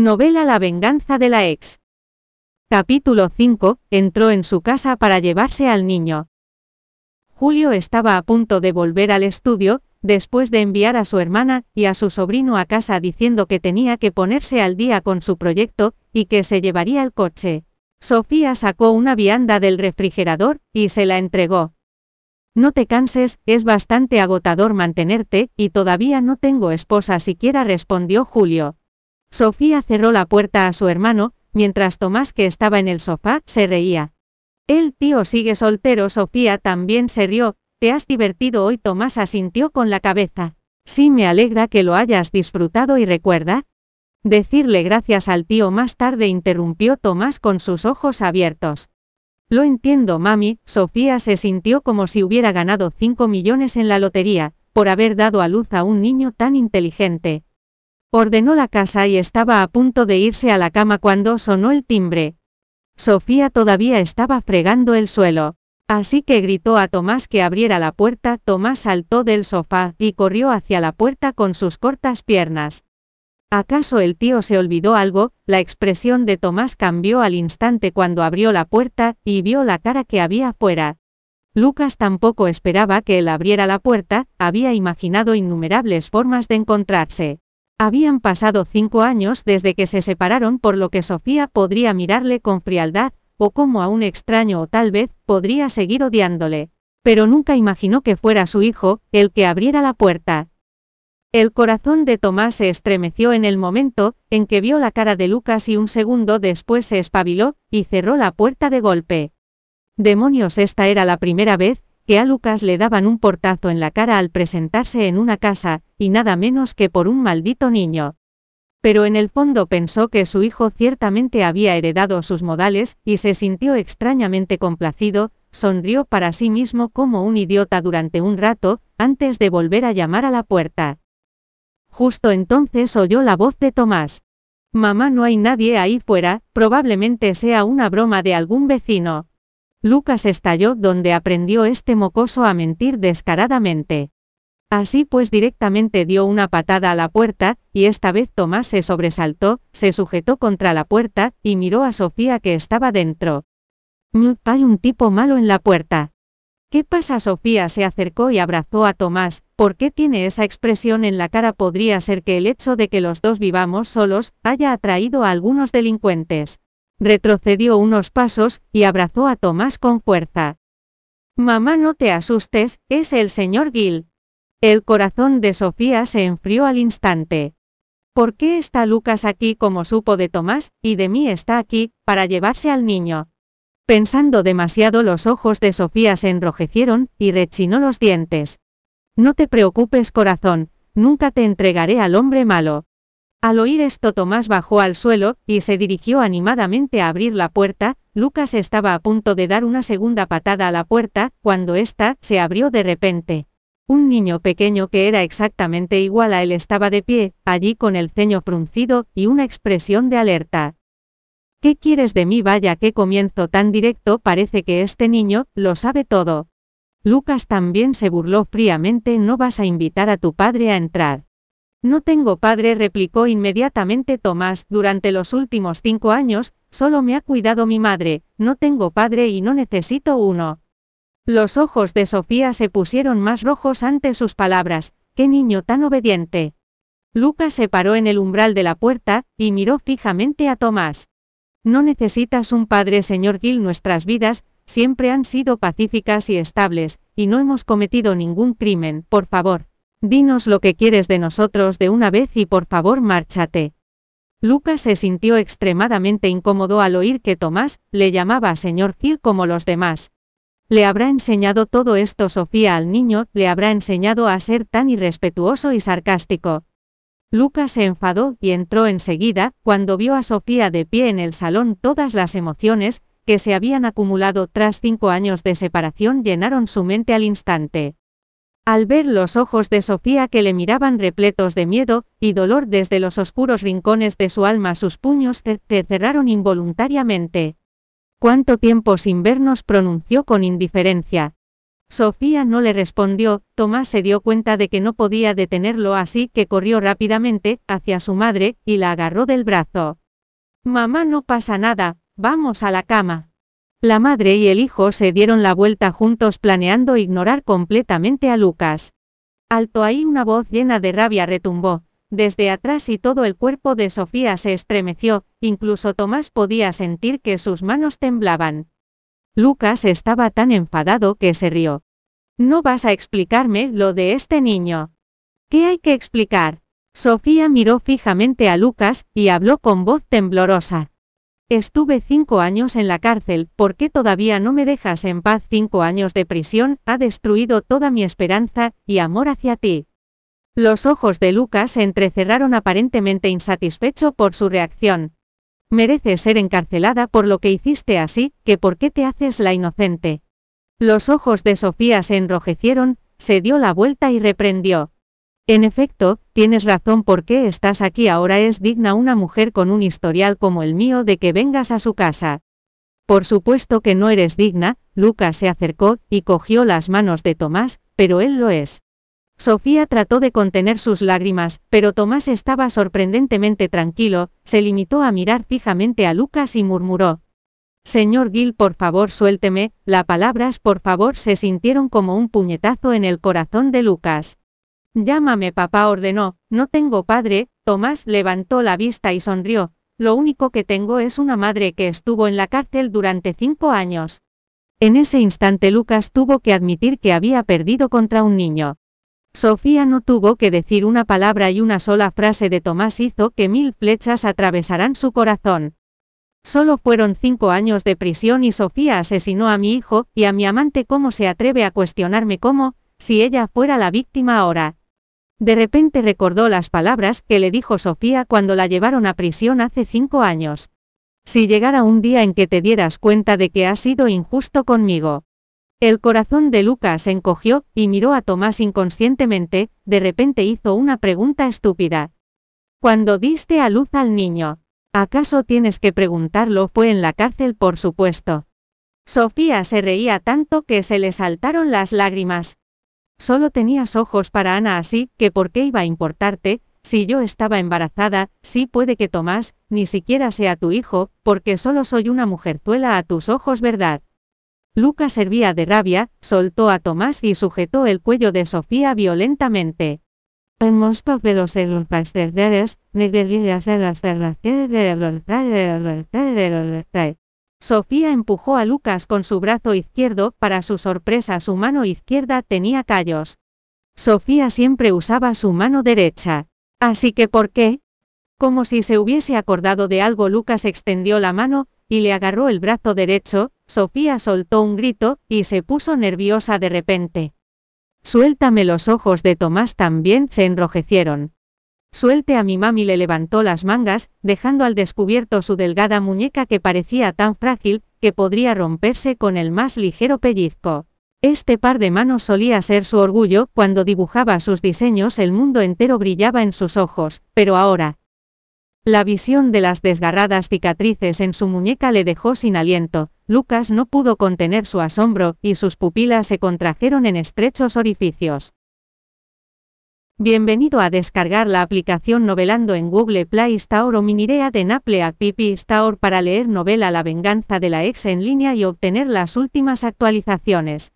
Novela La venganza de la ex. Capítulo 5. Entró en su casa para llevarse al niño. Julio estaba a punto de volver al estudio, después de enviar a su hermana y a su sobrino a casa diciendo que tenía que ponerse al día con su proyecto, y que se llevaría el coche. Sofía sacó una vianda del refrigerador, y se la entregó. No te canses, es bastante agotador mantenerte, y todavía no tengo esposa siquiera respondió Julio. Sofía cerró la puerta a su hermano, mientras Tomás que estaba en el sofá, se reía. El tío sigue soltero, Sofía también se rió, ¿te has divertido hoy? Tomás asintió con la cabeza. Sí, me alegra que lo hayas disfrutado y recuerda. Decirle gracias al tío más tarde interrumpió Tomás con sus ojos abiertos. Lo entiendo, mami, Sofía se sintió como si hubiera ganado 5 millones en la lotería, por haber dado a luz a un niño tan inteligente, Ordenó la casa y estaba a punto de irse a la cama cuando sonó el timbre. Sofía todavía estaba fregando el suelo. Así que gritó a Tomás que abriera la puerta, Tomás saltó del sofá y corrió hacia la puerta con sus cortas piernas. ¿Acaso el tío se olvidó algo? La expresión de Tomás cambió al instante cuando abrió la puerta y vio la cara que había fuera. Lucas tampoco esperaba que él abriera la puerta, había imaginado innumerables formas de encontrarse. Habían pasado cinco años desde que se separaron por lo que Sofía podría mirarle con frialdad, o como a un extraño o tal vez podría seguir odiándole. Pero nunca imaginó que fuera su hijo, el que abriera la puerta. El corazón de Tomás se estremeció en el momento, en que vio la cara de Lucas y un segundo después se espabiló, y cerró la puerta de golpe. Demonios, esta era la primera vez, que a Lucas le daban un portazo en la cara al presentarse en una casa, y nada menos que por un maldito niño. Pero en el fondo pensó que su hijo ciertamente había heredado sus modales, y se sintió extrañamente complacido, sonrió para sí mismo como un idiota durante un rato, antes de volver a llamar a la puerta. Justo entonces oyó la voz de Tomás. Mamá, no hay nadie ahí fuera, probablemente sea una broma de algún vecino. Lucas estalló donde aprendió este mocoso a mentir descaradamente. Así pues directamente dio una patada a la puerta, y esta vez Tomás se sobresaltó, se sujetó contra la puerta, y miró a Sofía que estaba dentro. Hay un tipo malo en la puerta. ¿Qué pasa? Sofía se acercó y abrazó a Tomás, ¿por qué tiene esa expresión en la cara? Podría ser que el hecho de que los dos vivamos solos, haya atraído a algunos delincuentes. Retrocedió unos pasos, y abrazó a Tomás con fuerza. Mamá, no te asustes, es el señor Gil. El corazón de Sofía se enfrió al instante. ¿Por qué está Lucas aquí como supo de Tomás, y de mí está aquí, para llevarse al niño? Pensando demasiado los ojos de Sofía se enrojecieron, y rechinó los dientes. No te preocupes corazón, nunca te entregaré al hombre malo. Al oír esto Tomás bajó al suelo, y se dirigió animadamente a abrir la puerta, Lucas estaba a punto de dar una segunda patada a la puerta, cuando ésta, se abrió de repente. Un niño pequeño que era exactamente igual a él estaba de pie, allí con el ceño fruncido, y una expresión de alerta. ¿Qué quieres de mí? Vaya, qué comienzo tan directo, parece que este niño, lo sabe todo. Lucas también se burló fríamente, no vas a invitar a tu padre a entrar. No tengo padre, replicó inmediatamente Tomás, durante los últimos cinco años, solo me ha cuidado mi madre, no tengo padre y no necesito uno. Los ojos de Sofía se pusieron más rojos ante sus palabras, qué niño tan obediente. Lucas se paró en el umbral de la puerta, y miró fijamente a Tomás. No necesitas un padre, señor Gil, nuestras vidas, siempre han sido pacíficas y estables, y no hemos cometido ningún crimen, por favor, Dinos lo que quieres de nosotros de una vez y por favor márchate. Lucas se sintió extremadamente incómodo al oír que Tomás le llamaba señor Gil como los demás. ¿Le habrá enseñado todo esto Sofía al niño? ¿Le habrá enseñado a ser tan irrespetuoso y sarcástico? Lucas se enfadó y entró enseguida, cuando vio a Sofía de pie en el salón todas las emociones, que se habían acumulado tras cinco años de separación llenaron su mente al instante. Al ver los ojos de Sofía que le miraban repletos de miedo y dolor desde los oscuros rincones de su alma, sus puños se cerraron involuntariamente. ¿Cuánto tiempo sin vernos? pronunció con indiferencia. Sofía no le respondió, Tomás se dio cuenta de que no podía detenerlo así que corrió rápidamente hacia su madre y la agarró del brazo. Mamá no pasa nada, vamos a la cama. La madre y el hijo se dieron la vuelta juntos planeando ignorar completamente a Lucas. Alto ahí una voz llena de rabia retumbó, desde atrás y todo el cuerpo de Sofía se estremeció, incluso Tomás podía sentir que sus manos temblaban. Lucas estaba tan enfadado que se rió. No vas a explicarme lo de este niño. ¿Qué hay que explicar? Sofía miró fijamente a Lucas y habló con voz temblorosa. Estuve cinco años en la cárcel, ¿por qué todavía no me dejas en paz? Cinco años de prisión ha destruido toda mi esperanza y amor hacia ti. Los ojos de Lucas se entrecerraron aparentemente insatisfecho por su reacción. Mereces ser encarcelada por lo que hiciste así, que por qué te haces la inocente. Los ojos de Sofía se enrojecieron, se dio la vuelta y reprendió. En efecto, tienes razón ¿por qué estás aquí ahora es digna una mujer con un historial como el mío de que vengas a su casa. Por supuesto que no eres digna, Lucas se acercó y cogió las manos de Tomás, pero él lo es. Sofía trató de contener sus lágrimas, pero Tomás estaba sorprendentemente tranquilo, se limitó a mirar fijamente a Lucas y murmuró. Señor Gil, por favor suélteme, las palabras por favor se sintieron como un puñetazo en el corazón de Lucas. Llámame papá ordenó, no tengo padre, Tomás levantó la vista y sonrió, lo único que tengo es una madre que estuvo en la cárcel durante cinco años. En ese instante Lucas tuvo que admitir que había perdido contra un niño. Sofía no tuvo que decir una palabra y una sola frase de Tomás hizo que mil flechas atravesaran su corazón. Solo fueron cinco años de prisión y Sofía asesinó a mi hijo y a mi amante. ¿Cómo se atreve a cuestionarme cómo, si ella fuera la víctima ahora? De repente recordó las palabras que le dijo Sofía cuando la llevaron a prisión hace cinco años. Si llegara un día en que te dieras cuenta de que has sido injusto conmigo. El corazón de Lucas se encogió, y miró a Tomás inconscientemente, de repente hizo una pregunta estúpida. Cuando diste a luz al niño, ¿acaso tienes que preguntarlo? Fue en la cárcel, por supuesto. Sofía se reía tanto que se le saltaron las lágrimas. Solo tenías ojos para Ana así, que por qué iba a importarte, si yo estaba embarazada, sí puede que Tomás, ni siquiera sea tu hijo, porque solo soy una mujerzuela a tus ojos, ¿verdad? Lucas servía de rabia, soltó a Tomás y sujetó el cuello de Sofía violentamente. Sofía empujó a Lucas con su brazo izquierdo, para su sorpresa su mano izquierda tenía callos. Sofía siempre usaba su mano derecha. Así que ¿por qué? Como si se hubiese acordado de algo, Lucas extendió la mano, y le agarró el brazo derecho, Sofía soltó un grito, y se puso nerviosa de repente. Suéltame los ojos de Tomás también se enrojecieron. Suelte a mi mami le levantó las mangas, dejando al descubierto su delgada muñeca que parecía tan frágil, que podría romperse con el más ligero pellizco. Este par de manos solía ser su orgullo, cuando dibujaba sus diseños el mundo entero brillaba en sus ojos, pero ahora. La visión de las desgarradas cicatrices en su muñeca le dejó sin aliento, Lucas no pudo contener su asombro, y sus pupilas se contrajeron en estrechos orificios. Bienvenido a descargar la aplicación Novelando en Google Play Store o Minirea de Naple App Store para leer novela La venganza de la ex en línea y obtener las últimas actualizaciones.